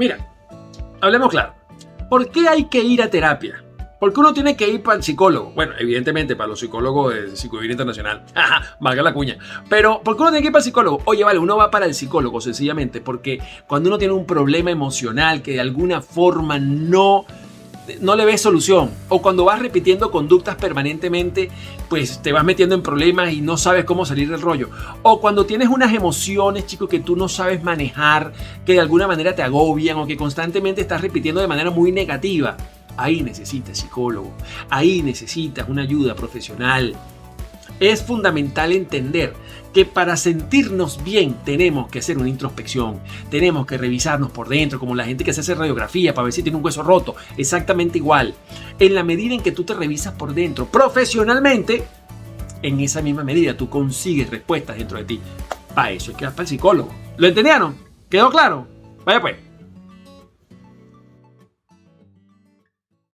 Mira, hablemos claro. ¿Por qué hay que ir a terapia? ¿Por qué uno tiene que ir para el psicólogo? Bueno, evidentemente para los psicólogos de Psicovivir Internacional. valga la cuña. Pero ¿por qué uno tiene que ir para el psicólogo? Oye, vale, uno va para el psicólogo sencillamente porque cuando uno tiene un problema emocional que de alguna forma no no le ves solución. O cuando vas repitiendo conductas permanentemente, pues te vas metiendo en problemas y no sabes cómo salir del rollo. O cuando tienes unas emociones, chicos, que tú no sabes manejar, que de alguna manera te agobian o que constantemente estás repitiendo de manera muy negativa. Ahí necesitas psicólogo. Ahí necesitas una ayuda profesional. Es fundamental entender que para sentirnos bien tenemos que hacer una introspección, tenemos que revisarnos por dentro, como la gente que se hace radiografía para ver si tiene un hueso roto, exactamente igual. En la medida en que tú te revisas por dentro profesionalmente, en esa misma medida tú consigues respuestas dentro de ti. Para eso es que vas para el psicólogo. ¿Lo entendieron? ¿Quedó claro? Vaya pues.